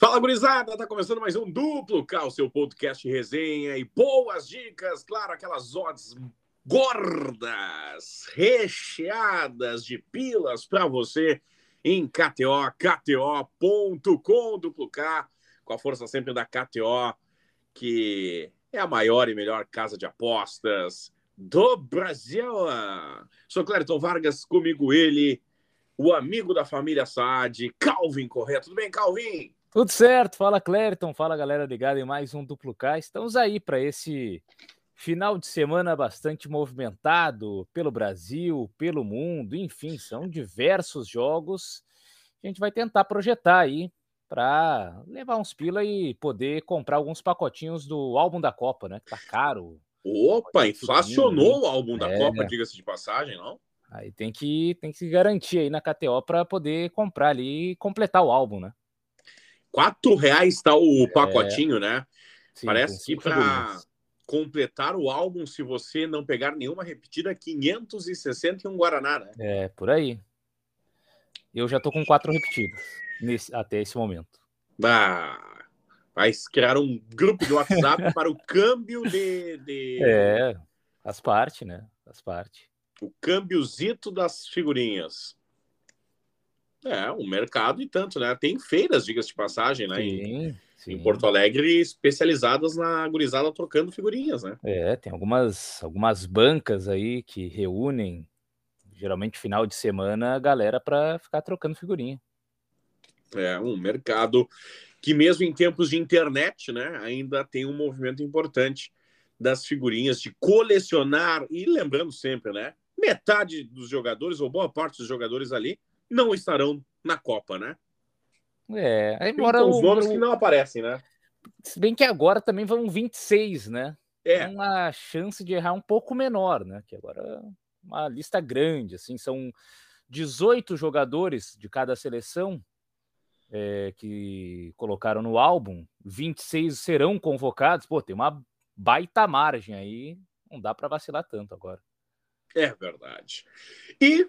Fala, gurizada! Tá começando mais um Duplo K, o seu podcast resenha e boas dicas, claro, aquelas odds gordas, recheadas de pilas para você em KTO, KTO.com, Duplo K, com a força sempre da KTO, que é a maior e melhor casa de apostas do Brasil. Sou Clériton Vargas, comigo ele, o amigo da família Saad, Calvin Correia. Tudo bem, Calvin? Tudo certo, fala Clériton, fala galera ligada em mais um Duplo K. Estamos aí para esse final de semana bastante movimentado pelo Brasil, pelo mundo, enfim, são diversos jogos. A gente vai tentar projetar aí para levar uns pila e poder comprar alguns pacotinhos do álbum da Copa, né? Que tá caro. Opa, inflacionou o álbum da é. Copa, diga-se de passagem, não? Aí tem que, tem que se garantir aí na KTO para poder comprar ali e completar o álbum, né? Quatro reais está o é. pacotinho, é. né? Sim, Parece que para completar o álbum, se você não pegar nenhuma repetida, 561 Guaraná, né? É, por aí. Eu já tô com quatro repetidas nesse, até esse momento. Ah, vai criar um grupo de WhatsApp para o câmbio de, de. É, faz parte, né? Faz parte. O câmbiozito das figurinhas. É, um mercado e tanto, né? Tem feiras, diga-se de passagem, né? Sim, em, sim. em, Porto Alegre, especializadas na gurizada trocando figurinhas, né? É, tem algumas, algumas bancas aí que reúnem, geralmente final de semana, a galera para ficar trocando figurinha. É, um mercado que mesmo em tempos de internet, né, ainda tem um movimento importante das figurinhas de colecionar e lembrando sempre, né, metade dos jogadores ou boa parte dos jogadores ali não estarão na Copa, né? É, embora os nomes que não aparecem, né? Se bem que agora também vão 26, né? É. Uma chance de errar um pouco menor, né? Que agora é uma lista grande, assim, são 18 jogadores de cada seleção é, que colocaram no álbum, 26 serão convocados. Pô, tem uma baita margem aí, não dá para vacilar tanto agora. É verdade. E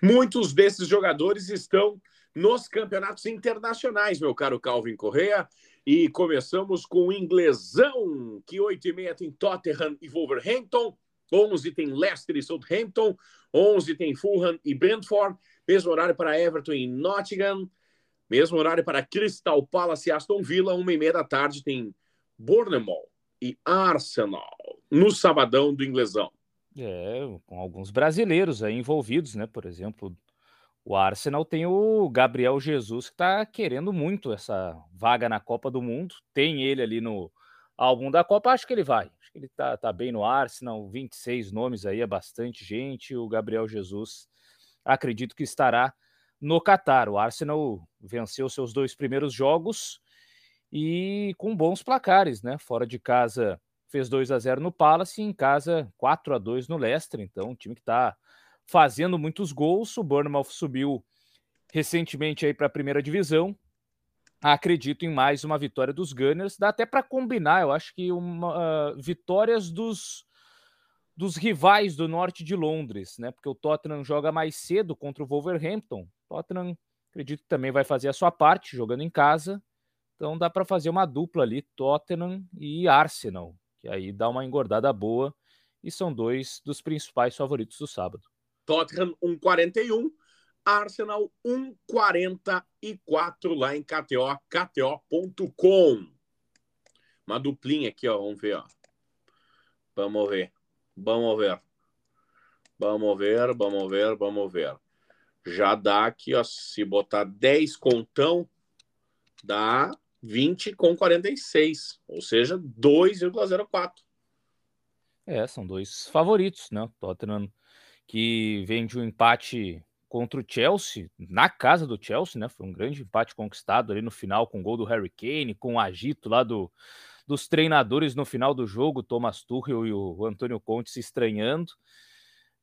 Muitos desses jogadores estão nos campeonatos internacionais, meu caro Calvin Correa. E começamos com o inglesão, que 8 e meia tem Tottenham e Wolverhampton, 11 tem Leicester e Southampton, 11 tem Fulham e Brentford, mesmo horário para Everton e Nottingham, mesmo horário para Crystal Palace e Aston Villa, 1 e meia da tarde tem Bournemouth e Arsenal, no sabadão do inglesão. É, com alguns brasileiros aí envolvidos, né? Por exemplo, o Arsenal tem o Gabriel Jesus que está querendo muito essa vaga na Copa do Mundo. Tem ele ali no álbum da Copa, acho que ele vai. Acho que ele tá, tá bem no Arsenal, 26 nomes aí, é bastante gente. O Gabriel Jesus acredito que estará no Catar. O Arsenal venceu seus dois primeiros jogos e com bons placares, né? Fora de casa fez 2 a 0 no Palace e em casa 4 a 2 no Leicester. Então, um time que está fazendo muitos gols. O Bournemouth subiu recentemente aí para a primeira divisão. Acredito em mais uma vitória dos Gunners. Dá até para combinar, eu acho que uma, uh, vitórias dos dos rivais do norte de Londres, né? Porque o Tottenham joga mais cedo contra o Wolverhampton. Tottenham, acredito que também vai fazer a sua parte jogando em casa. Então dá para fazer uma dupla ali, Tottenham e Arsenal que aí dá uma engordada boa e são dois dos principais favoritos do sábado. Tottenham 1,41, Arsenal 1,44 lá em KTO, KTO.com. Uma duplinha aqui, ó, vamos ver, ó. Vamos ver, vamos ver. Vamos ver, vamos ver, vamos ver. Já dá aqui, ó, se botar 10 contão, dá 20 com 46, ou seja, 2,04. É, são dois favoritos, né? Tottenham que vem de um empate contra o Chelsea, na casa do Chelsea, né? Foi um grande empate conquistado ali no final com o gol do Harry Kane, com o agito lá do, dos treinadores no final do jogo, Thomas Tuchel e o Antônio Conte se estranhando.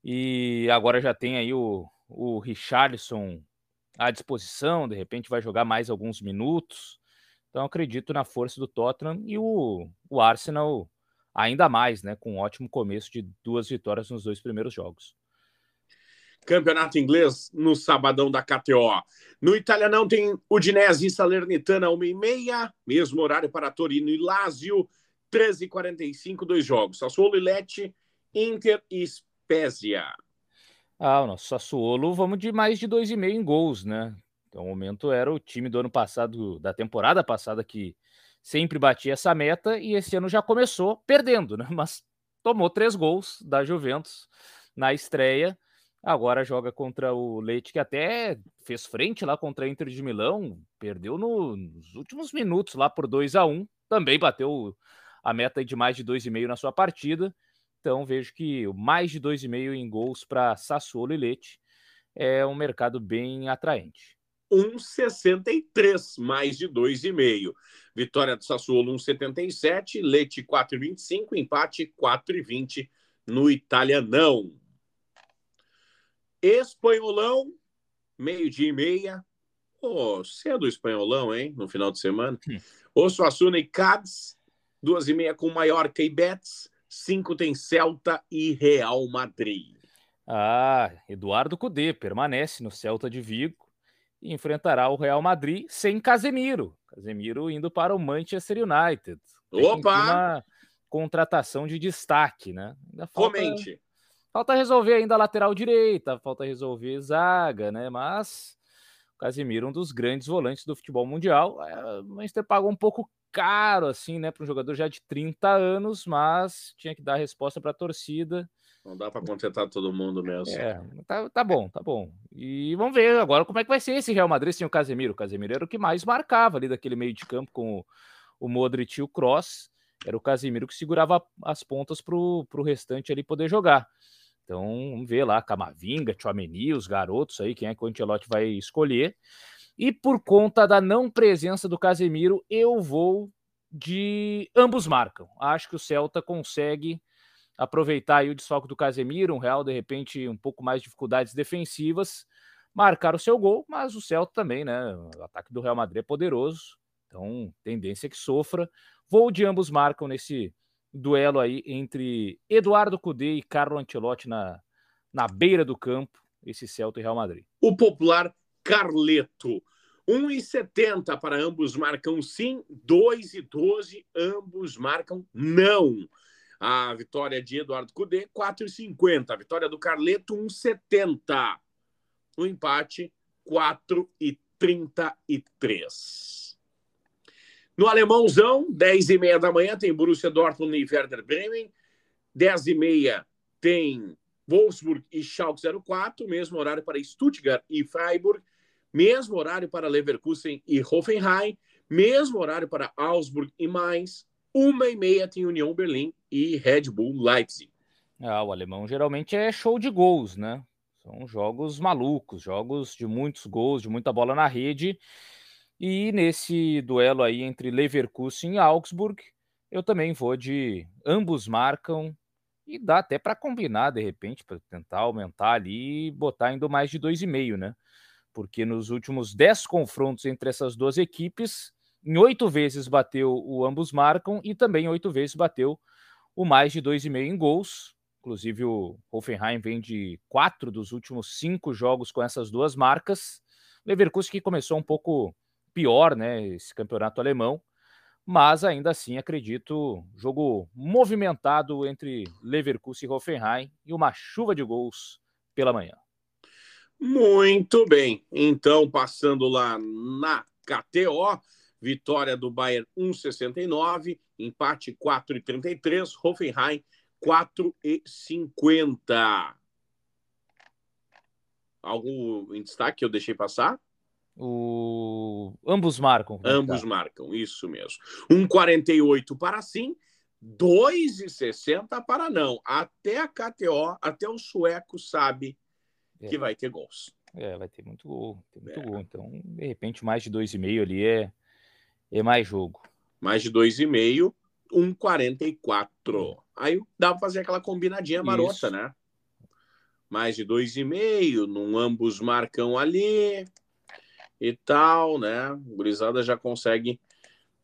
E agora já tem aí o, o Richarlison à disposição, de repente vai jogar mais alguns minutos. Então acredito na força do Tottenham e o, o Arsenal ainda mais, né? Com um ótimo começo de duas vitórias nos dois primeiros jogos. Campeonato Inglês no sabadão da KTO. No Italianão tem Udinese e Salernitana, 1h30, mesmo horário para Torino e Lazio, 13h45, dois jogos. Sassuolo e Lecce, Inter e Spezia. Ah, o nosso Sassuolo, vamos de mais de 2,5 em gols, né? Então, o momento era o time do ano passado, da temporada passada, que sempre batia essa meta, e esse ano já começou perdendo, né? Mas tomou três gols da Juventus na estreia. Agora joga contra o Leite, que até fez frente lá contra a Inter de Milão, perdeu no, nos últimos minutos lá por 2 a 1 também bateu a meta de mais de 2,5 na sua partida. Então vejo que mais de 2,5 em gols para Sassuolo e Leite é um mercado bem atraente. 1,63, mais de 2,5. Vitória do Sassuolo 1,77, Leite 4,25, empate 4,20 no Italianão. Espanholão, meio-dia e meia. Oh, cedo o espanholão, hein? No final de semana. Hum. Osasuna e Cádiz, duas e meia com Mallorca e Betis. Cinco tem Celta e Real Madrid. Ah, Eduardo Cudê permanece no Celta de Vigo e enfrentará o Real Madrid sem Casemiro. Casemiro indo para o Manchester United. Opa! Uma contratação de destaque, né? Ainda falta... Comente. Falta resolver ainda a lateral direita, falta resolver zaga, né? Mas o Casemiro, um dos grandes volantes do futebol mundial, é, o Manchester pagou um pouco caro, assim, né, para um jogador já de 30 anos, mas tinha que dar resposta para a torcida. Não dá para contentar todo mundo mesmo. É, tá, tá, bom, tá bom. E vamos ver agora como é que vai ser esse Real Madrid sem o Casemiro. O Casemiro era o que mais marcava ali daquele meio de campo com o, Modric e o Cross. Era o Casemiro que segurava as pontas para o restante ali poder jogar. Então, vamos ver lá, Camavinga, Tchouameni, os garotos aí, quem é que o Ancelotti vai escolher. E por conta da não presença do Casemiro, eu vou de ambos marcam. Acho que o Celta consegue aproveitar aí o desfalque do Casemiro, um Real de repente um pouco mais de dificuldades defensivas, marcar o seu gol, mas o Celta também, né? O ataque do Real Madrid é poderoso, então tendência é que sofra. Vou de ambos marcam nesse duelo aí entre Eduardo Cudê e Carlo Ancelotti na, na beira do campo, esse Celta e Real Madrid. O popular Carleto. 1,70 para ambos marcam sim, 2,12 ambos marcam não. A vitória de Eduardo Cudê, 4,50. A vitória do Carleto, 1,70. O empate, 4,33. No alemãozão, 10 e meia da manhã, tem Borussia Dortmund e Werder Bremen. 10 e meia tem Wolfsburg e Schalke 04, mesmo horário para Stuttgart e Freiburg, mesmo horário para Leverkusen e Hoffenheim, mesmo horário para Augsburg e Mainz. Uma e meia tem União Berlim e Red Bull Leipzig. Ah, o alemão geralmente é show de gols, né? São jogos malucos, jogos de muitos gols, de muita bola na rede. E nesse duelo aí entre Leverkusen e Augsburg, eu também vou de ambos marcam e dá até para combinar de repente para tentar aumentar ali e botar ainda mais de 2,5, né? Porque nos últimos 10 confrontos entre essas duas equipes, em oito vezes bateu o ambos marcam e também oito vezes bateu o mais de 2,5 em gols. Inclusive o Hoffenheim vem de quatro dos últimos cinco jogos com essas duas marcas. Leverkusen que começou um pouco pior, né, esse campeonato alemão, mas ainda assim acredito jogo movimentado entre Leverkusen e Hoffenheim e uma chuva de gols pela manhã. Muito bem. Então, passando lá na KTO, vitória do Bayern 1,69, empate 4,33, Hoffenheim 4,50. Algo em destaque que eu deixei passar? O... Ambos marcam. Né, Ambos marcam, isso mesmo. 1,48 para sim, 2,60 para não. Até a KTO, até o sueco sabe é. que vai ter gols. É, vai ter muito gol, tem muito é. gol. Então, de repente, mais de 2,5 ali é, é mais jogo. Mais de 2,5, 1,44. Aí dá para fazer aquela combinadinha marota, Isso. né? Mais de 2,5, num ambos marcam ali e tal, né? O Gurizada já consegue,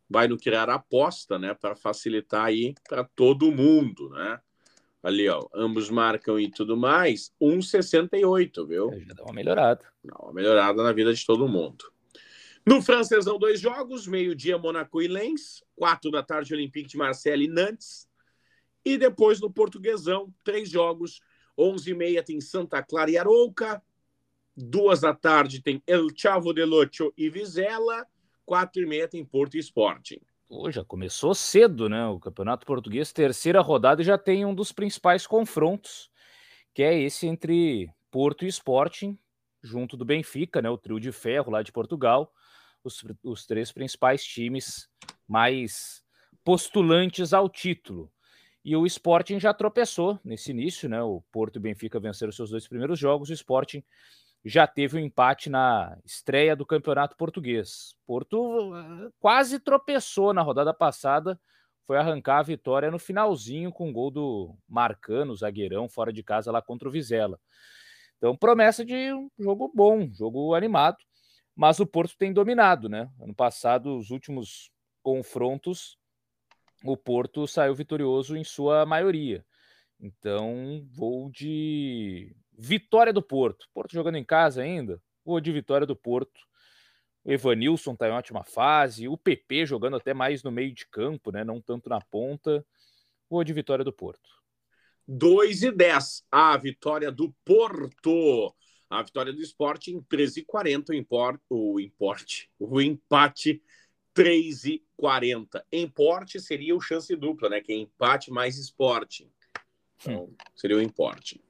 vai no criar aposta, né? Para facilitar aí para todo mundo, né? ali, ó, ambos marcam e tudo mais, 1,68, viu? Já dá uma melhorada. Dá uma melhorada na vida de todo mundo. No francesão, dois jogos, meio-dia, Monaco e Lens, quatro da tarde, Olympique de Marseille e Nantes. E depois no portuguesão, três jogos, onze e meia tem Santa Clara e Arouca, duas da tarde tem El Chavo de Locho e Vizela, quatro e meia tem Porto Sporting. Pô, já começou cedo, né? O Campeonato Português, terceira rodada, já tem um dos principais confrontos, que é esse entre Porto e Sporting, junto do Benfica, né? O trio de ferro lá de Portugal, os, os três principais times mais postulantes ao título. E o Sporting já tropeçou nesse início, né? O Porto e o Benfica venceram seus dois primeiros jogos, o Sporting já teve um empate na estreia do Campeonato Português. Porto eh, quase tropeçou na rodada passada, foi arrancar a vitória no finalzinho com o gol do Marcano, zagueirão, fora de casa lá contra o Vizela. Então, promessa de um jogo bom, jogo animado, mas o Porto tem dominado, né? Ano passado, os últimos confrontos, o Porto saiu vitorioso em sua maioria. Então, vou de Vitória do Porto. Porto jogando em casa ainda. Vou de vitória do Porto. O Evanilson está em ótima fase. O PP jogando até mais no meio de campo, né? Não tanto na ponta. Vou de vitória do Porto. 2 e 10. A vitória do Porto. A vitória do esporte em 13 e 40. O, import, o importe. O empate 3 e 40. Importe seria o chance dupla, né? Que é empate mais esporte. Então, seria o importe.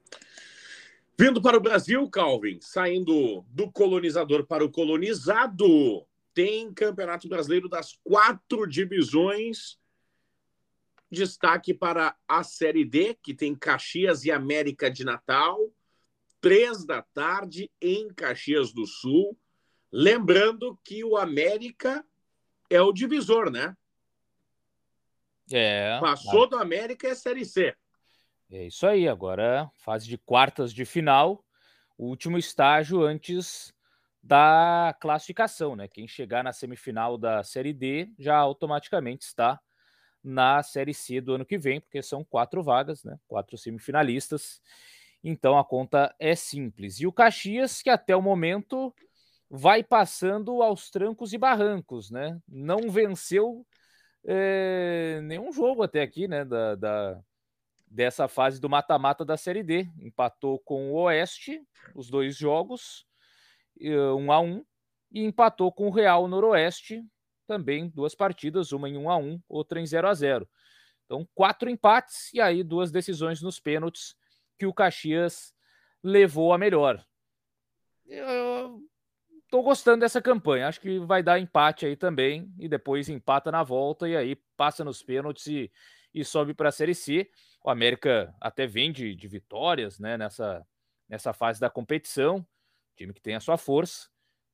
Vindo para o Brasil, Calvin, saindo do colonizador para o colonizado, tem Campeonato Brasileiro das quatro divisões. Destaque para a Série D, que tem Caxias e América de Natal, três da tarde em Caxias do Sul. Lembrando que o América é o divisor, né? É. Passou do América é Série C. É isso aí, agora fase de quartas de final, o último estágio antes da classificação, né? Quem chegar na semifinal da Série D já automaticamente está na Série C do ano que vem, porque são quatro vagas, né? Quatro semifinalistas. Então a conta é simples. E o Caxias, que até o momento vai passando aos trancos e barrancos, né? Não venceu é, nenhum jogo até aqui, né? Da, da, dessa fase do mata-mata da Série D. Empatou com o Oeste, os dois jogos, um a um, e empatou com o Real Noroeste, também duas partidas, uma em 1 a 1, outra em 0 a 0. Então, quatro empates e aí duas decisões nos pênaltis que o Caxias levou a melhor. Eu tô gostando dessa campanha. Acho que vai dar empate aí também e depois empata na volta e aí passa nos pênaltis e, e sobe para a Série C. O América até vem de, de vitórias né, nessa, nessa fase da competição, time que tem a sua força.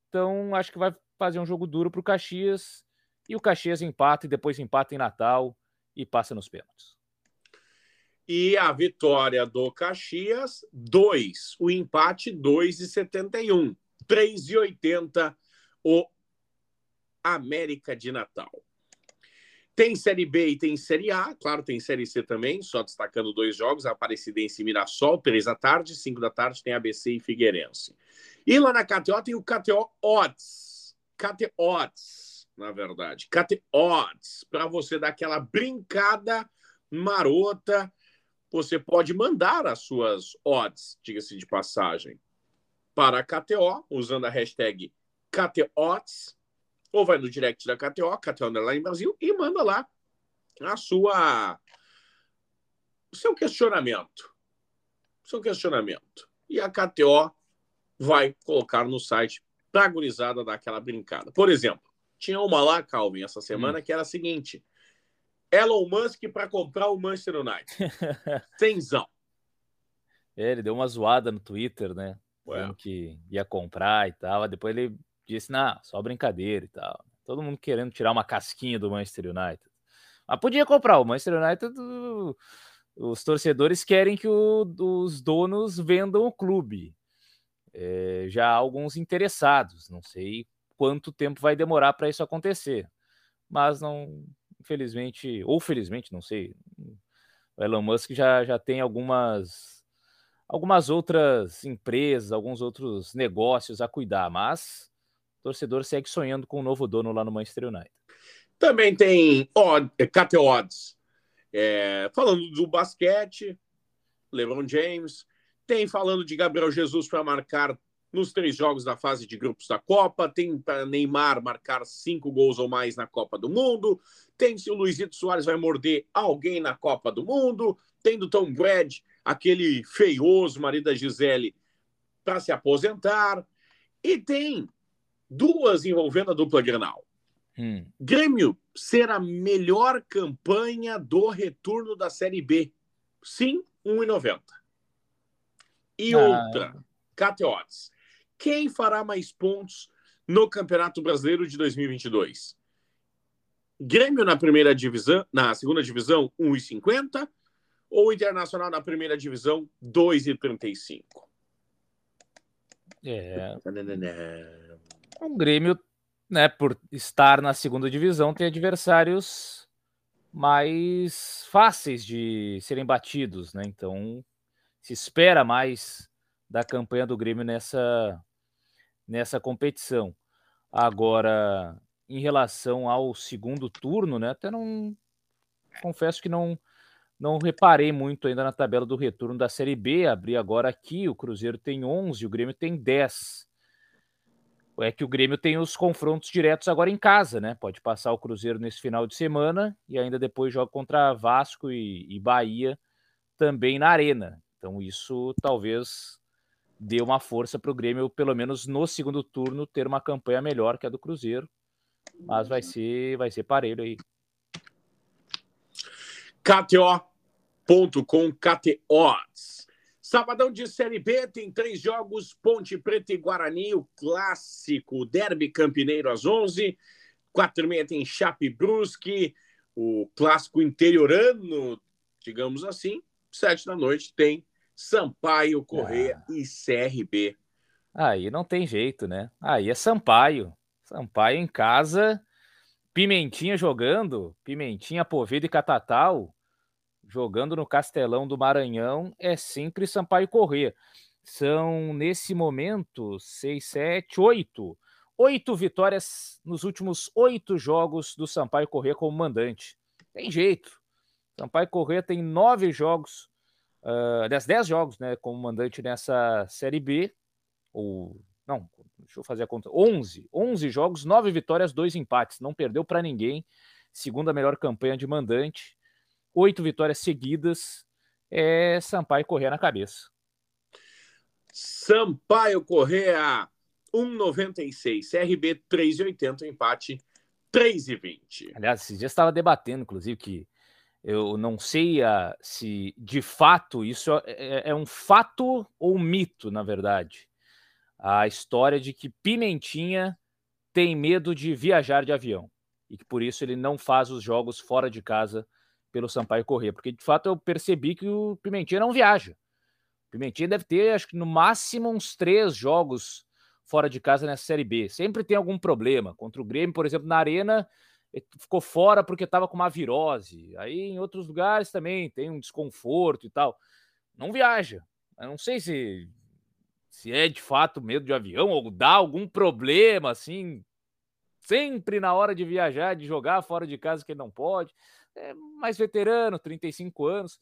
Então, acho que vai fazer um jogo duro para o Caxias. E o Caxias empata e depois empata em Natal e passa nos pênaltis. E a vitória do Caxias, 2. O empate, 2,71. 3,80 o América de Natal. Tem Série B e tem Série A, claro, tem Série C também, só destacando dois jogos, Aparecidense e Mirassol, três da tarde, cinco da tarde tem ABC e Figueirense. E lá na KTO tem o KTO Odds, KTO Odds, na verdade, KTO Odds, para você dar aquela brincada marota, você pode mandar as suas odds, diga-se de passagem, para a KTO, usando a hashtag KTODS, ou vai no direct da KTO, KTO Underline Brasil, e manda lá a sua o seu questionamento. O seu questionamento. E a KTO vai colocar no site para a gurizada dar aquela brincada. Por exemplo, tinha uma lá, Calvin, essa semana, hum. que era a seguinte: Elon Musk para comprar o Manchester United. Cenzão. É, ele deu uma zoada no Twitter, né? Falando que ia comprar e tal. Depois ele disse, não, só brincadeira e tal. Todo mundo querendo tirar uma casquinha do Manchester United. Mas podia comprar. O Manchester United, os torcedores querem que o, os donos vendam o clube. É, já há alguns interessados. Não sei quanto tempo vai demorar para isso acontecer. Mas não, infelizmente, ou felizmente, não sei. o Elon Musk já, já tem algumas, algumas outras empresas, alguns outros negócios a cuidar, mas o torcedor segue sonhando com um novo dono lá no Manchester United. Também tem odd, KT Odds, é, falando do basquete, LeBron James, tem falando de Gabriel Jesus para marcar nos três jogos da fase de grupos da Copa, tem para Neymar marcar cinco gols ou mais na Copa do Mundo, tem se o Luizito Soares vai morder alguém na Copa do Mundo, tem do Tom Brady, aquele feioso marido da Gisele, para se aposentar, e tem duas envolvendo a dupla Grenal. Hum. Grêmio ser a melhor campanha do retorno da Série B. Sim, 1,90. E ah. outra, KTOs. Quem fará mais pontos no Campeonato Brasileiro de 2022? Grêmio na primeira divisão, na segunda divisão, 1,50 ou Internacional na primeira divisão, 2,35? É. O Grêmio, né, por estar na segunda divisão, tem adversários mais fáceis de serem batidos, né? Então, se espera mais da campanha do Grêmio nessa nessa competição. Agora, em relação ao segundo turno, né? Até não confesso que não não reparei muito ainda na tabela do retorno da Série B. Abri agora aqui, o Cruzeiro tem 11, o Grêmio tem 10. É que o Grêmio tem os confrontos diretos agora em casa, né? Pode passar o Cruzeiro nesse final de semana e ainda depois joga contra Vasco e, e Bahia também na Arena. Então isso talvez deu uma força para o Grêmio, pelo menos no segundo turno, ter uma campanha melhor que a do Cruzeiro. Mas vai ser, vai ser parelho aí. KTO.com KTOs. Sabadão de Série B tem três jogos: Ponte Preta e Guarani, o clássico Derby Campineiro às 11. Quatro e meia tem Chape Brusque, o clássico interiorano, digamos assim. Sete da noite tem Sampaio, Correia ah. e CRB. Aí não tem jeito, né? Aí é Sampaio. Sampaio em casa, Pimentinha jogando, Pimentinha, Poveda e Catatal jogando no Castelão do Maranhão, é sempre Sampaio Correia. São, nesse momento, seis, sete, oito. Oito vitórias nos últimos oito jogos do Sampaio Correia como mandante. Tem jeito. Sampaio Correia tem nove jogos uh, 10 jogos né, como mandante nessa Série B, ou não, deixa eu fazer a conta, 11, 11 jogos, 9 vitórias, 2 empates, não perdeu para ninguém, segunda melhor campanha de mandante, oito vitórias seguidas, é Sampaio Correr na cabeça. Sampaio Correa 1,96, CRB 3,80, empate 3,20. Aliás, esses dias estava debatendo, inclusive, que eu não sei a, se de fato isso é, é, é, um fato ou um mito, na verdade. A história de que Pimentinha tem medo de viajar de avião e que por isso ele não faz os jogos fora de casa pelo Sampaio Corrêa, porque de fato eu percebi que o Pimentinha não viaja. O Pimentinha deve ter, acho que no máximo, uns três jogos fora de casa nessa Série B. Sempre tem algum problema. Contra o Grêmio, por exemplo, na Arena, ficou fora porque estava com uma virose. Aí em outros lugares também tem um desconforto e tal. Não viaja. Eu não sei se se é de fato medo de avião ou dá algum problema assim, sempre na hora de viajar, de jogar fora de casa que ele não pode. É mais veterano, 35 anos.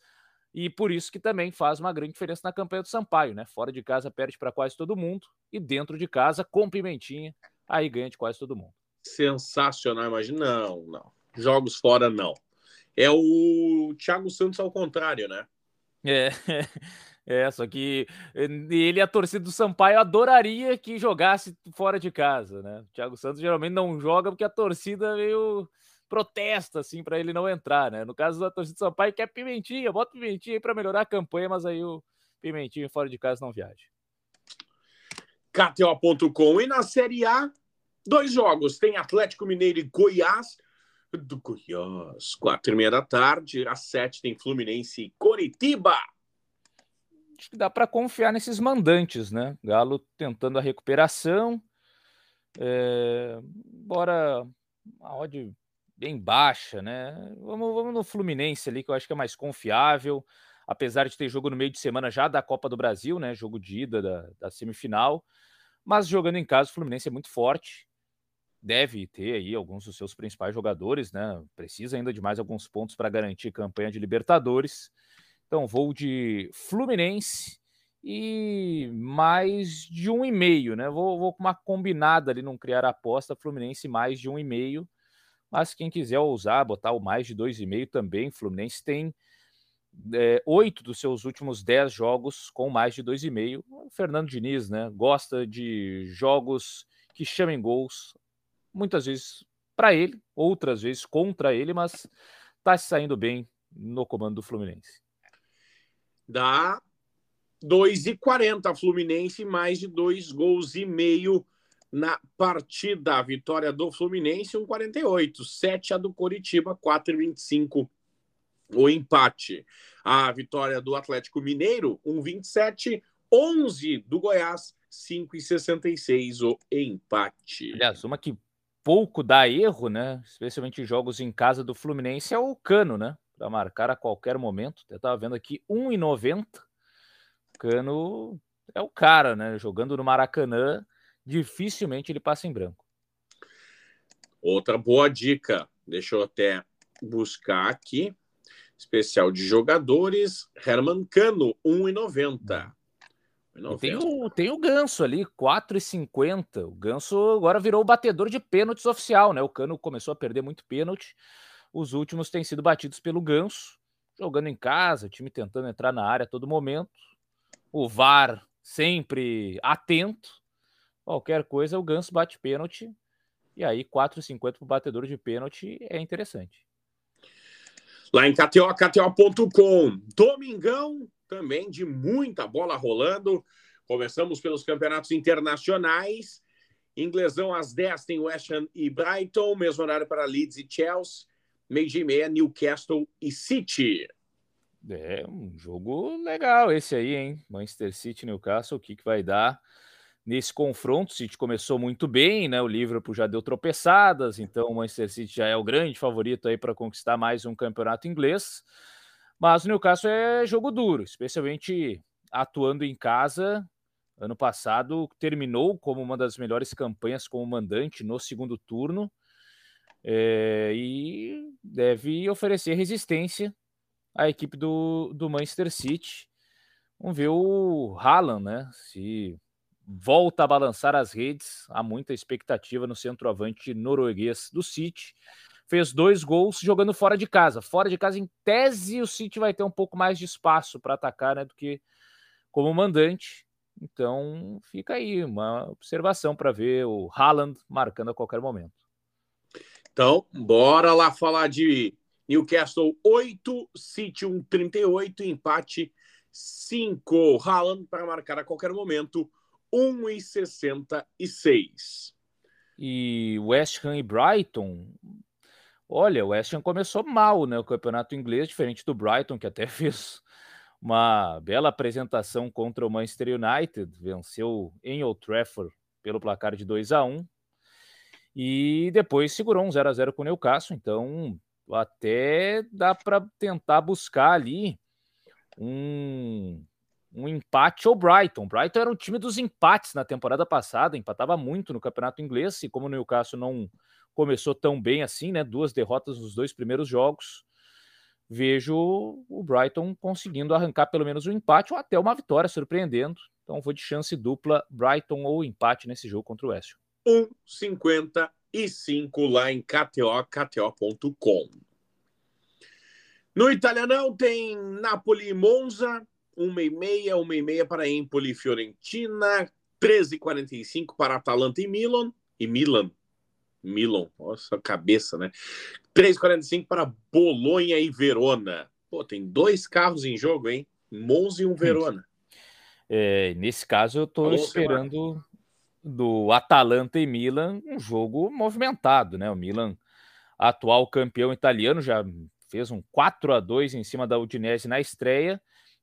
E por isso que também faz uma grande diferença na campanha do Sampaio, né? Fora de casa perde para quase todo mundo e dentro de casa com pimentinha, aí ganha de quase todo mundo sensacional. Imagina, não, não. Jogos fora, não. É o Thiago Santos ao contrário, né? É, é, só que ele, a torcida do Sampaio, adoraria que jogasse fora de casa, né? O Thiago Santos geralmente não joga porque a torcida meio protesta, assim, para ele não entrar, né? No caso da torcida do Sampaio, quer Pimentinha, bota Pimentinha aí para melhorar a campanha, mas aí o Pimentinha fora de casa não viaja. KTO.com e na Série A, Dois jogos, tem Atlético Mineiro e Goiás. Do Goiás, quatro e meia da tarde. Às sete tem Fluminense e Coritiba. Acho que dá para confiar nesses mandantes, né? Galo tentando a recuperação. É... Embora a odd bem baixa, né? Vamos, vamos no Fluminense ali, que eu acho que é mais confiável, apesar de ter jogo no meio de semana já da Copa do Brasil, né? Jogo de ida da, da semifinal. Mas jogando em casa, o Fluminense é muito forte. Deve ter aí alguns dos seus principais jogadores, né? Precisa ainda de mais alguns pontos para garantir campanha de Libertadores. Então, vou de Fluminense e mais de um e meio, né? Vou, vou com uma combinada ali, não criar aposta, Fluminense mais de um e meio mas quem quiser usar, botar o mais de 2,5 também, Fluminense tem é, oito dos seus últimos dez jogos com mais de 2,5. O Fernando Diniz, né? Gosta de jogos que chamem gols, muitas vezes para ele, outras vezes contra ele, mas está se saindo bem no comando do Fluminense. Dá 2,40 Fluminense, mais de dois gols e meio na partida. A vitória do Fluminense, 1,48. 7 a do Coritiba, 4,25 o empate. A vitória do Atlético Mineiro, 1,27. 11 do Goiás, 5,66 o empate. Aliás, uma que pouco dá erro, né? Especialmente jogos em casa do Fluminense, é o Cano, né? Para marcar a qualquer momento. Eu estava vendo aqui 1,90. Cano é o cara, né? Jogando no Maracanã, dificilmente ele passa em branco. Outra boa dica, deixa eu até buscar aqui. Especial de jogadores, Herman Cano, 1,90. Tem o, tem o Ganso ali, 4,50. O Ganso agora virou o batedor de pênaltis oficial, né? O Cano começou a perder muito pênalti. Os últimos têm sido batidos pelo Ganso, jogando em casa, time tentando entrar na área a todo momento. O VAR sempre atento. Qualquer coisa, o Ganso bate pênalti. E aí, 4,50 para o batedor de pênalti é interessante. Lá em KTO, KTO.com. Domingão também de muita bola rolando. Começamos pelos campeonatos internacionais. Inglesão às 10 tem West Ham e Brighton. Mesmo horário para Leeds e Chelsea. Meio-dia e meia, Newcastle e City. É um jogo legal esse aí, hein? Manchester City Newcastle, o que, que vai dar? Nesse confronto. O City começou muito bem, né? O Liverpool já deu tropeçadas, então o Manchester City já é o grande favorito aí para conquistar mais um campeonato inglês. Mas o Newcastle é jogo duro, especialmente atuando em casa. Ano passado terminou como uma das melhores campanhas como mandante no segundo turno é, e deve oferecer resistência à equipe do, do Manchester City. Vamos ver o Haaland, né? Se volta a balançar as redes. Há muita expectativa no centroavante norueguês do City. Fez dois gols jogando fora de casa. Fora de casa, em tese, o City vai ter um pouco mais de espaço para atacar né, do que como mandante. Então, fica aí uma observação para ver o Haaland marcando a qualquer momento. Então, bora lá falar de Newcastle 8, City 1, 38, empate 5. Haaland para marcar a qualquer momento 1,66. E West Ham e Brighton. Olha, o West Ham começou mal, né? O campeonato inglês, diferente do Brighton, que até fez uma bela apresentação contra o Manchester United, venceu em Old Trafford pelo placar de 2 a 1 e depois segurou um 0 a 0 com o Newcastle, então até dá para tentar buscar ali um um empate ou Brighton. Brighton era um time dos empates na temporada passada, empatava muito no campeonato inglês, e como o Newcastle não começou tão bem assim, né? Duas derrotas nos dois primeiros jogos. Vejo o Brighton conseguindo arrancar pelo menos um empate ou até uma vitória, surpreendendo. Então vou de chance dupla Brighton ou empate nesse jogo contra o West. 1,55 lá em KTO, KTO.com. No italianão tem Napoli e Monza, uma e meia, uma e meia para Empoli e Fiorentina, 13h45 para Atalanta e Milan, e Milan, Milan, nossa cabeça, né? 3h45 para Bolonha e Verona. Pô, tem dois carros em jogo, hein? Monza e um Verona. É, nesse caso, eu estou esperando do Atalanta e Milan um jogo movimentado, né? O Milan, atual campeão italiano, já fez um 4 a 2 em cima da Udinese na estreia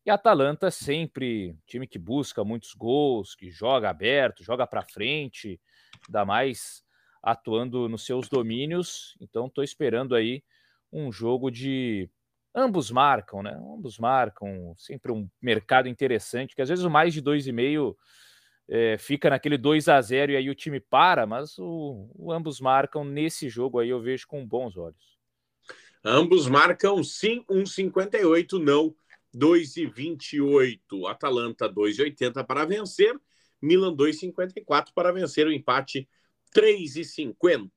e a Atalanta sempre time que busca muitos gols, que joga aberto, joga para frente, ainda mais atuando nos seus domínios. Então, estou esperando aí um jogo de ambos marcam, né? Ambos marcam, sempre um mercado interessante, que às vezes o mais de 2,5 é, fica naquele 2 a 0 e aí o time para, mas o, o, ambos marcam nesse jogo aí eu vejo com bons olhos. Ambos marcam sim 1,58, não 2,28. Atalanta 2,80 para vencer, Milan 2,54 para vencer o empate 3,50.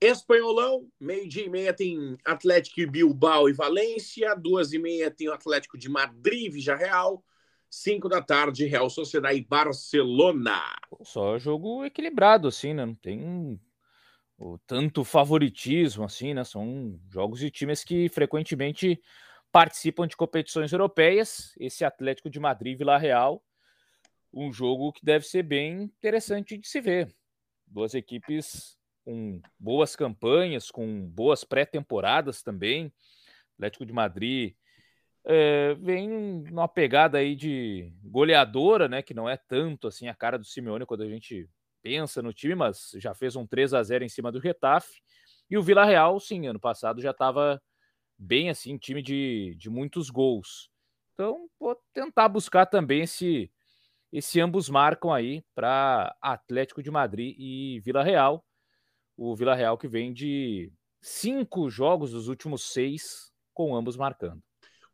Espanholão, meio-dia e meia tem Atlético Bilbao e Valência, duas e meia tem o Atlético de Madrid e Real, cinco da tarde Real Sociedade e Barcelona. Só jogo equilibrado, assim, né? Não tem o tanto favoritismo, assim, né? São jogos de times que frequentemente participam de competições europeias. Esse Atlético de Madrid Vila Real, um jogo que deve ser bem interessante de se ver. Duas equipes com boas campanhas, com boas pré-temporadas também. Atlético de Madrid é, vem numa pegada aí de goleadora, né? Que não é tanto assim a cara do Simeone quando a gente pensa no time, mas já fez um 3 a 0 em cima do Retafe. E o Vila Real, sim, ano passado já estava bem assim, time de, de muitos gols. Então, vou tentar buscar também esse, esse ambos marcam aí para Atlético de Madrid e Vila Real o Vila Real que vem de cinco jogos dos últimos seis, com ambos marcando.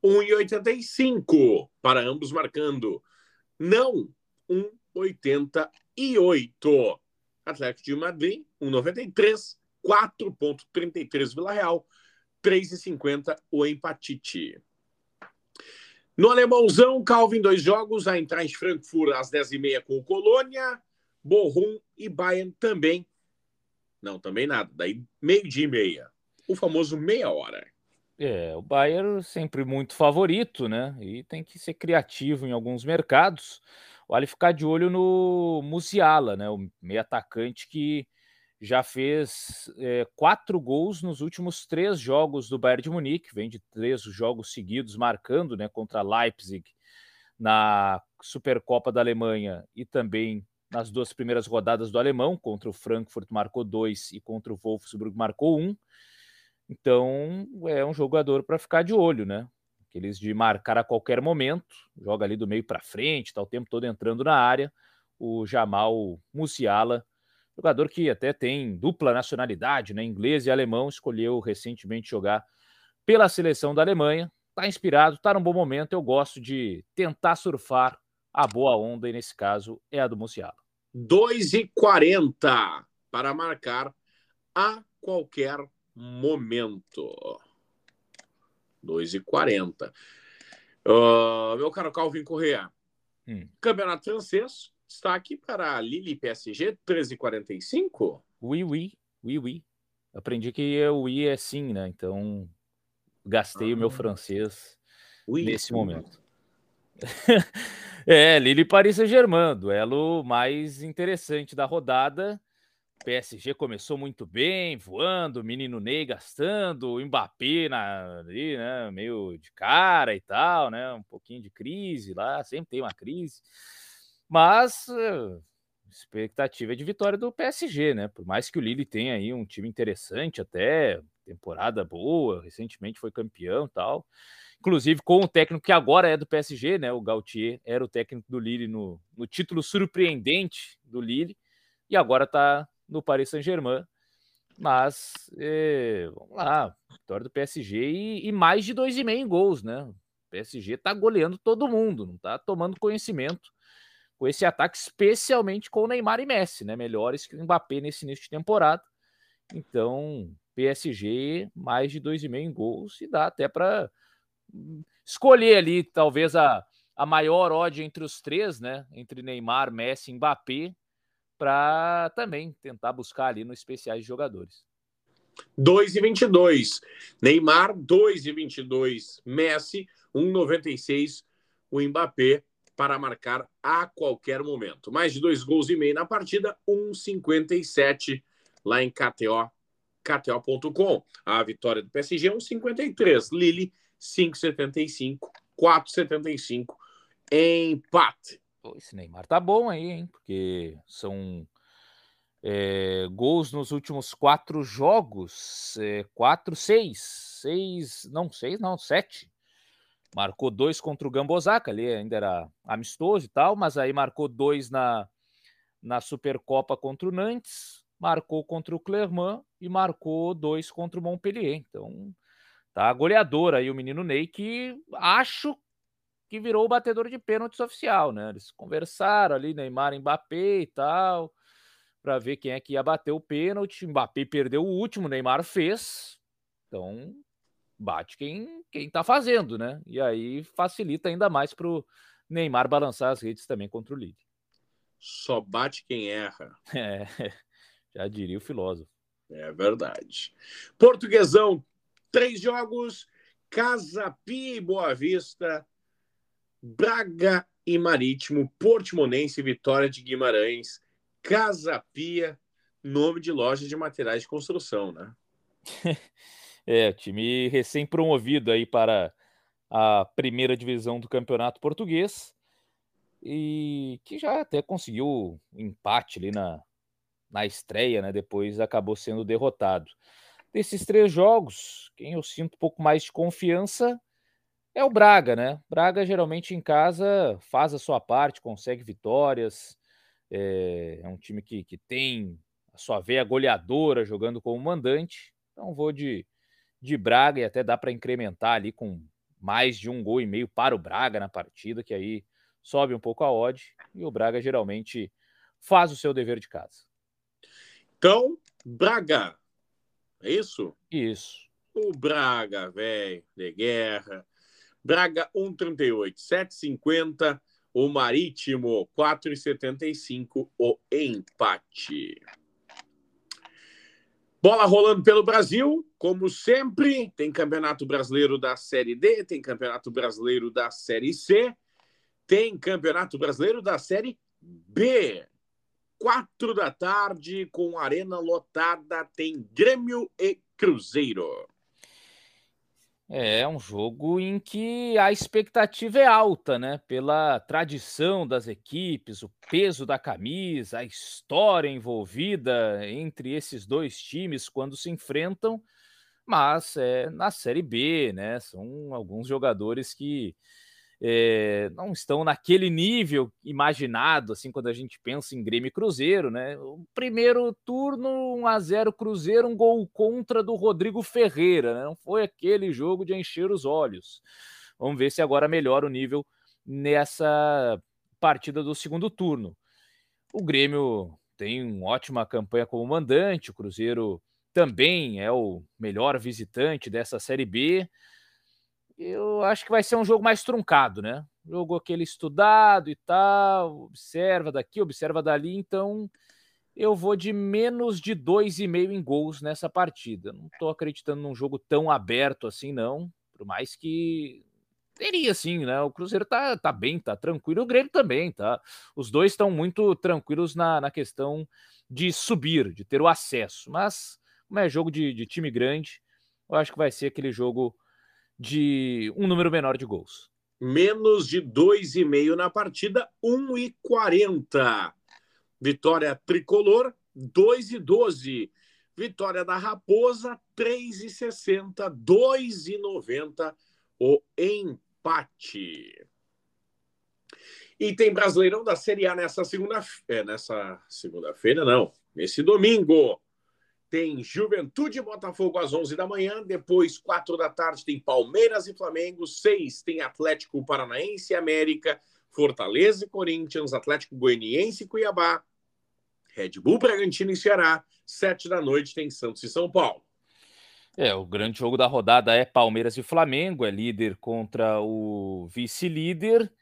1,85 para ambos marcando. Não 1,88. Atlético de Madrid, 1,93. 4,33 Vila Real. 3,50 o empatite. No alemãozão, Calvin, dois jogos. A entrar em Frankfurt às 10h30 com o Colônia. Bochum e Bayern também não, também nada. Daí meio-dia e meia. O famoso meia hora. É, o Bayern sempre muito favorito, né? E tem que ser criativo em alguns mercados. Vale ficar de olho no Musiala, né? O meio atacante que já fez é, quatro gols nos últimos três jogos do Bayern de Munique, vem de três jogos seguidos marcando, né? Contra Leipzig na Supercopa da Alemanha e também nas duas primeiras rodadas do alemão, contra o Frankfurt marcou dois e contra o Wolfsburg marcou um. Então é um jogador para ficar de olho, né? Aqueles de marcar a qualquer momento, joga ali do meio para frente, está o tempo todo entrando na área. O Jamal Musiala, jogador que até tem dupla nacionalidade, né? Inglês e alemão, escolheu recentemente jogar pela seleção da Alemanha. Está inspirado, está num bom momento. Eu gosto de tentar surfar a boa onda, e nesse caso é a do Musiala. 2,40 para marcar a qualquer momento. 2,40. Uh, meu caro Calvin Correa, hum. Campeonato Francês, destaque para Lille PSG, 13,45. Oui, oui, oui, oui. Aprendi que o oui é sim, né? Então, gastei ah. o meu francês oui. nesse momento. É, Lille Paris Saint-Germain, duelo mais interessante da rodada. PSG começou muito bem, voando, menino Ney gastando, Mbappé na, ali, né, meio de cara e tal, né, um pouquinho de crise lá, sempre tem uma crise. Mas uh, expectativa é de vitória do PSG, né? Por mais que o Lille tenha aí um time interessante até, temporada boa, recentemente foi campeão, tal inclusive com o técnico que agora é do PSG, né? O Gautier era o técnico do Lille no, no título surpreendente do Lille e agora está no Paris Saint-Germain. Mas é, vamos lá, vitória do PSG e, e mais de dois e meio gols, né? O PSG está goleando todo mundo, não está tomando conhecimento com esse ataque, especialmente com Neymar e Messi, né? Melhores que o Mbappé nesse início de temporada. Então, PSG mais de dois e meio gols e dá até para escolher ali talvez a, a maior odd entre os três, né? Entre Neymar, Messi e Mbappé, para também tentar buscar ali no especiais de jogadores. 2 e 22. Neymar, 2 e 22. Messi, 1,96. O Mbappé para marcar a qualquer momento. Mais de dois gols e meio na partida, 1,57 lá em KTO, KTO.com. A vitória do PSG, 1,53. Lille, 5,75, 4,75, empate. Esse Neymar tá bom aí, hein? Porque são É, gols nos últimos quatro jogos, é, quatro, seis, seis, não, seis, não, sete. Marcou dois contra o Gambosaka, ali ainda era amistoso e tal, mas aí marcou dois na, na Supercopa contra o Nantes, marcou contra o Clermont e marcou dois contra o Montpellier. Então, tá goleador aí o menino Ney, que acho que virou o batedor de pênaltis oficial, né? Eles conversaram ali, Neymar, Mbappé e tal para ver quem é que ia bater o pênalti. Mbappé perdeu o último, Neymar fez. Então, bate quem quem tá fazendo, né? E aí facilita ainda mais para o Neymar balançar as redes também contra o líder. Só bate quem erra. É, já diria o filósofo. É verdade. Portuguesão, três jogos, Casa Pia e Boa Vista, Braga e Marítimo, Portimonense e Vitória de Guimarães, Casa Pia, nome de loja de materiais de construção, né? é, time recém-promovido aí para a primeira divisão do Campeonato Português e que já até conseguiu empate ali na, na estreia, né? Depois acabou sendo derrotado. Desses três jogos, quem eu sinto um pouco mais de confiança é o Braga, né? Braga geralmente em casa faz a sua parte, consegue vitórias, é, é um time que, que tem a sua veia goleadora jogando como mandante. Então vou de, de Braga e até dá para incrementar ali com mais de um gol e meio para o Braga na partida, que aí sobe um pouco a odd e o Braga geralmente faz o seu dever de casa. Então, Braga, é isso? Isso. O Braga, velho, de guerra. Braga 1,38, 7,50 o Marítimo, 4,75 o empate. Bola rolando pelo Brasil, como sempre, tem Campeonato Brasileiro da Série D, tem Campeonato Brasileiro da Série C, tem Campeonato Brasileiro da Série B. Quatro da tarde, com arena lotada, tem Grêmio e Cruzeiro. É, um jogo em que a expectativa é alta, né? Pela tradição das equipes, o peso da camisa, a história envolvida entre esses dois times quando se enfrentam, mas é na Série B, né? São alguns jogadores que é, não estão naquele nível imaginado, assim, quando a gente pensa em Grêmio e Cruzeiro, né? O primeiro turno, 1 a 0 Cruzeiro, um gol contra do Rodrigo Ferreira, né? Não foi aquele jogo de encher os olhos. Vamos ver se agora melhora o nível nessa partida do segundo turno. O Grêmio tem uma ótima campanha como mandante, o Cruzeiro também é o melhor visitante dessa Série B eu acho que vai ser um jogo mais truncado, né? Jogo aquele estudado e tal, observa daqui, observa dali, então eu vou de menos de dois e meio em gols nessa partida. Não estou acreditando num jogo tão aberto assim, não. Por mais que teria sim, né? O Cruzeiro tá, tá bem, tá tranquilo, o Grêmio também, tá? Os dois estão muito tranquilos na, na questão de subir, de ter o acesso. Mas, como é jogo de, de time grande, eu acho que vai ser aquele jogo de um número menor de gols. Menos de 2,5 na partida, 1,40. Vitória tricolor, 2,12. Vitória da Raposa, 3,60. 2,90 o empate. E tem Brasileirão da Série A nessa segunda, é, nessa segunda-feira, não, nesse domingo tem Juventude e Botafogo às 11 da manhã. Depois, 4 da tarde, tem Palmeiras e Flamengo. 6 tem Atlético Paranaense e América. Fortaleza e Corinthians. Atlético Goianiense e Cuiabá. Red Bull, Bragantino e Ceará. 7 da noite tem Santos e São Paulo. É, o grande jogo da rodada é Palmeiras e Flamengo. É líder contra o vice-líder.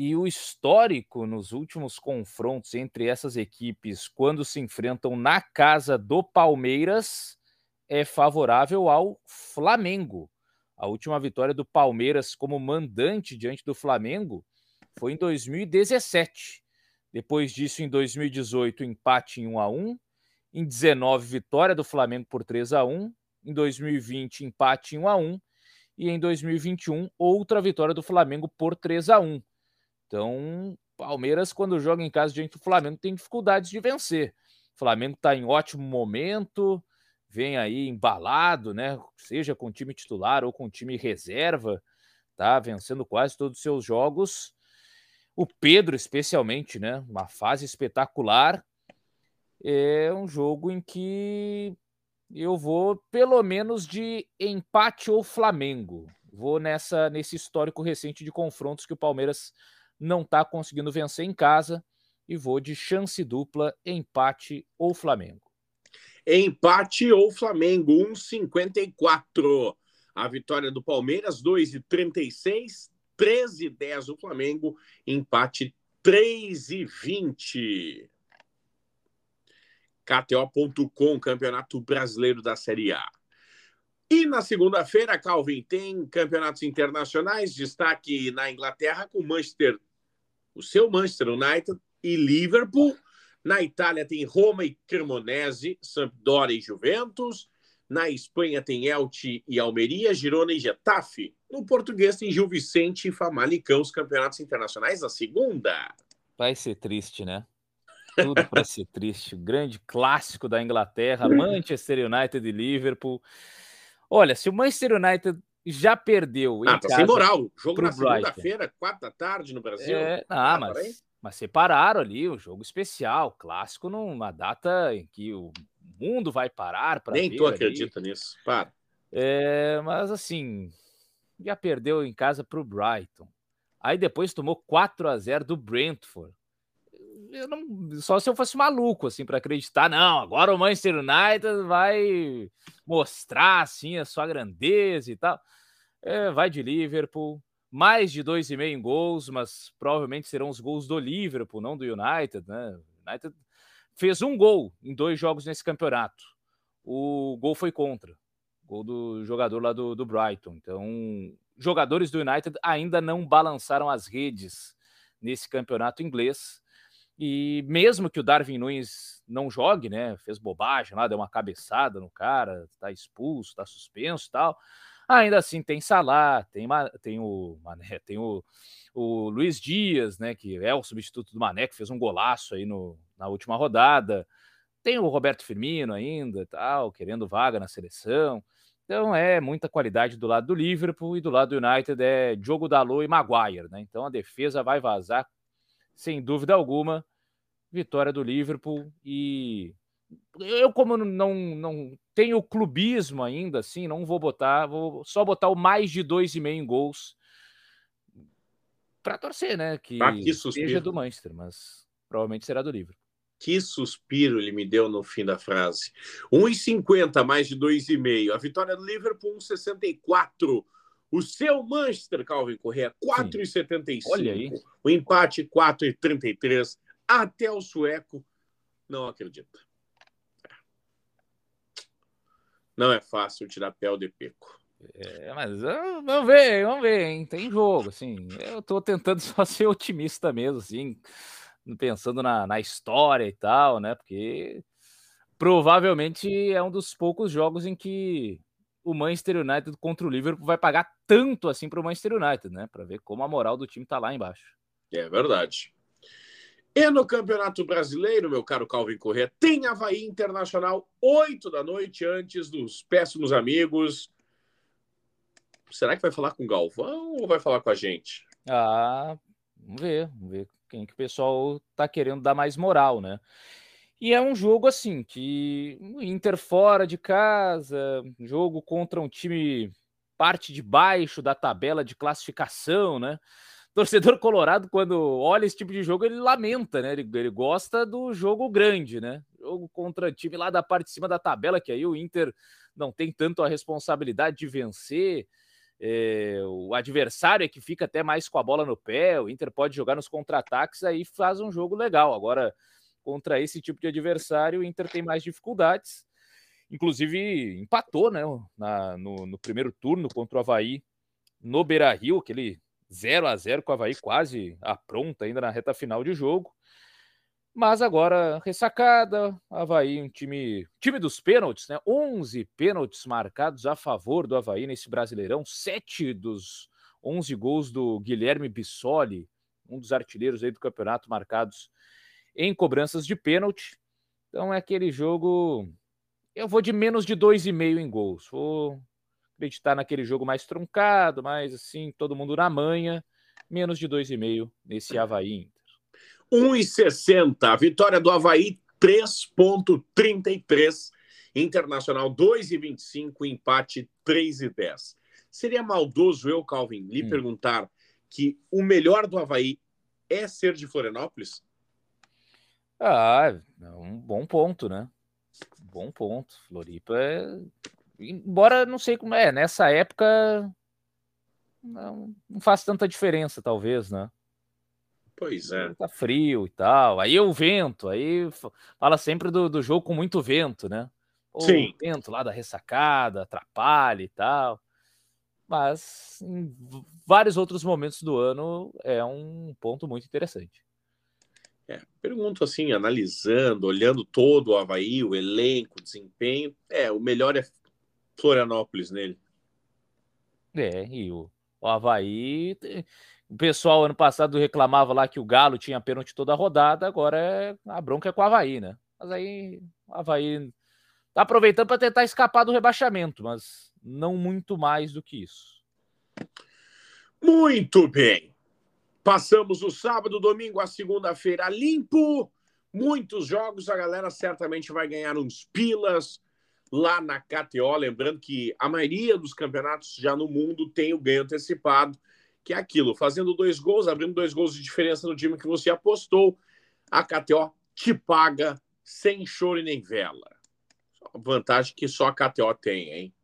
E o histórico nos últimos confrontos entre essas equipes, quando se enfrentam na casa do Palmeiras, é favorável ao Flamengo. A última vitória do Palmeiras como mandante diante do Flamengo foi em 2017. Depois disso, em 2018, empate em 1 a 1. Em 19, vitória do Flamengo por 3 a 1. Em 2020, empate em 1 a 1. E em 2021, outra vitória do Flamengo por 3 a 1. Então, Palmeiras, quando joga em casa diante do Flamengo, tem dificuldades de vencer. Flamengo está em ótimo momento, vem aí embalado, né? Seja com time titular ou com time reserva, tá vencendo quase todos os seus jogos. O Pedro, especialmente, né? Uma fase espetacular. É um jogo em que eu vou pelo menos de empate ou Flamengo. Vou nessa nesse histórico recente de confrontos que o Palmeiras não está conseguindo vencer em casa e vou de chance dupla, empate ou Flamengo. Empate ou Flamengo, 1,54. A vitória do Palmeiras, 2,36. 13,10 o Flamengo. Empate, 3,20. KTO.com, Campeonato Brasileiro da Série A. E na segunda-feira, Calvin, tem campeonatos internacionais, destaque na Inglaterra com Manchester, o seu Manchester United e Liverpool. Na Itália tem Roma e Cremonese, Sampdoria e Juventus. Na Espanha tem Elche e Almeria, Girona e Getafe. No português tem Gil Vicente e Famalicão, os campeonatos internacionais da segunda. Vai ser triste, né? Tudo para ser triste. O grande clássico da Inglaterra, Manchester United e Liverpool. Olha, se o Manchester United já perdeu. Ah, tá sem moral. Jogo na segunda-feira, quatro da tarde no Brasil. É, ah, ah mas, mas separaram ali o jogo especial, clássico, numa data em que o mundo vai parar para Nem tu acredita nisso. Para. É, mas assim, já perdeu em casa para o Brighton. Aí depois tomou 4 a 0 do Brentford não, só se eu fosse maluco assim para acreditar, não, agora o Manchester United vai mostrar assim a sua grandeza e tal. É, vai de Liverpool, mais de dois e meio em gols, mas provavelmente serão os gols do Liverpool, não do United, né? United fez um gol em dois jogos nesse campeonato. O gol foi contra, gol do jogador lá do, do Brighton. Então, jogadores do United ainda não balançaram as redes nesse campeonato inglês. E mesmo que o Darwin Nunes não jogue, né? Fez bobagem lá, deu uma cabeçada no cara, tá expulso, tá suspenso e tal. Ainda assim tem Salah, tem, tem o Mané, tem o, o Luiz Dias, né? Que é o substituto do Mané, que fez um golaço aí no, na última rodada. Tem o Roberto Firmino ainda, tal, querendo vaga na seleção. Então é muita qualidade do lado do Liverpool e do lado do United é Diogo Dalot e Maguire, né? Então a defesa vai vazar sem dúvida alguma, vitória do Liverpool e eu como não não tenho clubismo ainda assim, não vou botar, vou só botar o mais de dois e meio em gols para torcer, né, que, ah, que seja do Manchester, mas provavelmente será do Liverpool. Que suspiro ele me deu no fim da frase. 1,50 mais de 2,5. A vitória do Liverpool 1,64 o seu Manchester, Calvin Correa, 4,75. Olha aí. O empate, 4,33. Até o sueco não acredita. Não é fácil tirar pé de peco. É, mas vamos ver, vamos ver, hein? Tem jogo, assim. Eu tô tentando só ser otimista mesmo, assim, pensando na, na história e tal, né? Porque provavelmente é um dos poucos jogos em que o Manchester United contra o Liverpool vai pagar tanto assim para o Manchester United, né? Para ver como a moral do time está lá embaixo. É verdade. E no Campeonato Brasileiro, meu caro Calvin Corrêa, tem Havaí Internacional, 8 da noite, antes dos péssimos amigos. Será que vai falar com o Galvão ou vai falar com a gente? Ah, vamos ver, vamos ver quem que o pessoal tá querendo dar mais moral, né? E é um jogo assim que Inter fora de casa, jogo contra um time parte de baixo da tabela de classificação, né? Torcedor colorado, quando olha esse tipo de jogo, ele lamenta, né? Ele, ele gosta do jogo grande, né? Jogo contra time lá da parte de cima da tabela, que aí o Inter não tem tanto a responsabilidade de vencer. É, o adversário é que fica até mais com a bola no pé. O Inter pode jogar nos contra-ataques, aí faz um jogo legal. Agora, contra esse tipo de adversário, o Inter tem mais dificuldades. Inclusive, empatou né, na, no, no primeiro turno contra o Havaí no Beira Rio, aquele 0 a 0 com o Havaí quase apronta ainda na reta final de jogo. Mas agora, ressacada, Havaí, um time, time dos pênaltis, né? 11 pênaltis marcados a favor do Havaí nesse Brasileirão, sete dos 11 gols do Guilherme Bissoli, um dos artilheiros aí do campeonato marcados em cobranças de pênalti. Então é aquele jogo. Eu vou de menos de 2,5 em gols. Vou acreditar naquele jogo mais truncado, mais assim, todo mundo na manha. Menos de 2,5 nesse Havaí Inter. 1,60. A vitória do Havaí, 3,33. Internacional 2,25. Empate 3,10. Seria maldoso eu, Calvin, lhe hum. perguntar que o melhor do Havaí é ser de Florianópolis? Ah, é um bom ponto, né? Bom ponto. Floripa é. Embora não sei como é, nessa época não, não faz tanta diferença, talvez, né? Pois é. Tá frio e tal. Aí o vento, aí fala sempre do, do jogo com muito vento, né? Sim. O vento lá da ressacada, atrapalha e tal. Mas em vários outros momentos do ano é um ponto muito interessante. É, pergunto assim, analisando, olhando todo o Havaí, o elenco, o desempenho, é, o melhor é Florianópolis nele. É, e o, o Havaí. O pessoal ano passado reclamava lá que o Galo tinha pênalti toda a rodada, agora é, a bronca é com o Havaí, né? Mas aí o Havaí tá aproveitando para tentar escapar do rebaixamento, mas não muito mais do que isso. Muito bem. Passamos o sábado, domingo, a segunda-feira limpo. Muitos jogos, a galera certamente vai ganhar uns pilas lá na KTO. Lembrando que a maioria dos campeonatos já no mundo tem o ganho antecipado, que é aquilo, fazendo dois gols, abrindo dois gols de diferença no time que você apostou, a KTO te paga sem choro e nem vela. Vantagem que só a KTO tem, hein?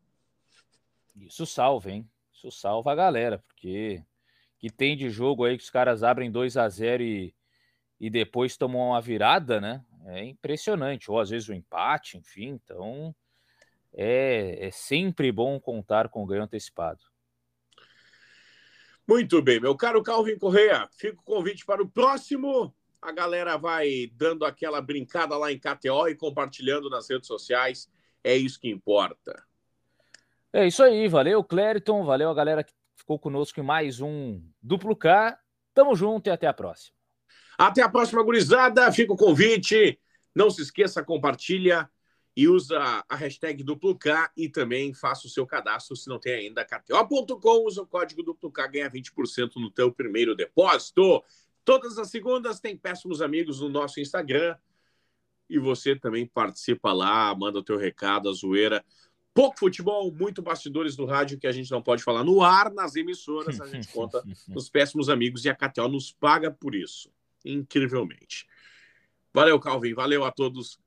Isso salva, hein? Isso salva a galera, porque que tem de jogo aí que os caras abrem 2 a 0 e, e depois tomam uma virada, né? É impressionante. Ou às vezes o um empate, enfim. Então é, é sempre bom contar com o ganho antecipado. Muito bem, meu caro Calvin Correia. Fica o convite para o próximo. A galera vai dando aquela brincada lá em KTO e compartilhando nas redes sociais. É isso que importa. É isso aí, valeu, Clériton, valeu a galera que ficou conosco em mais um Duplo K. Tamo junto e até a próxima. Até a próxima, gurizada. Fica o convite. Não se esqueça, compartilha e usa a hashtag Duplo K e também faça o seu cadastro se não tem ainda KTO.com. Usa o código Duplo K, ganha 20% no teu primeiro depósito. Todas as segundas tem Péssimos Amigos no nosso Instagram. E você também participa lá, manda o teu recado, a zoeira pouco futebol, muito bastidores do rádio que a gente não pode falar no ar, nas emissoras, a gente conta nos péssimos amigos e a KTO nos paga por isso, incrivelmente. Valeu, Calvin, valeu a todos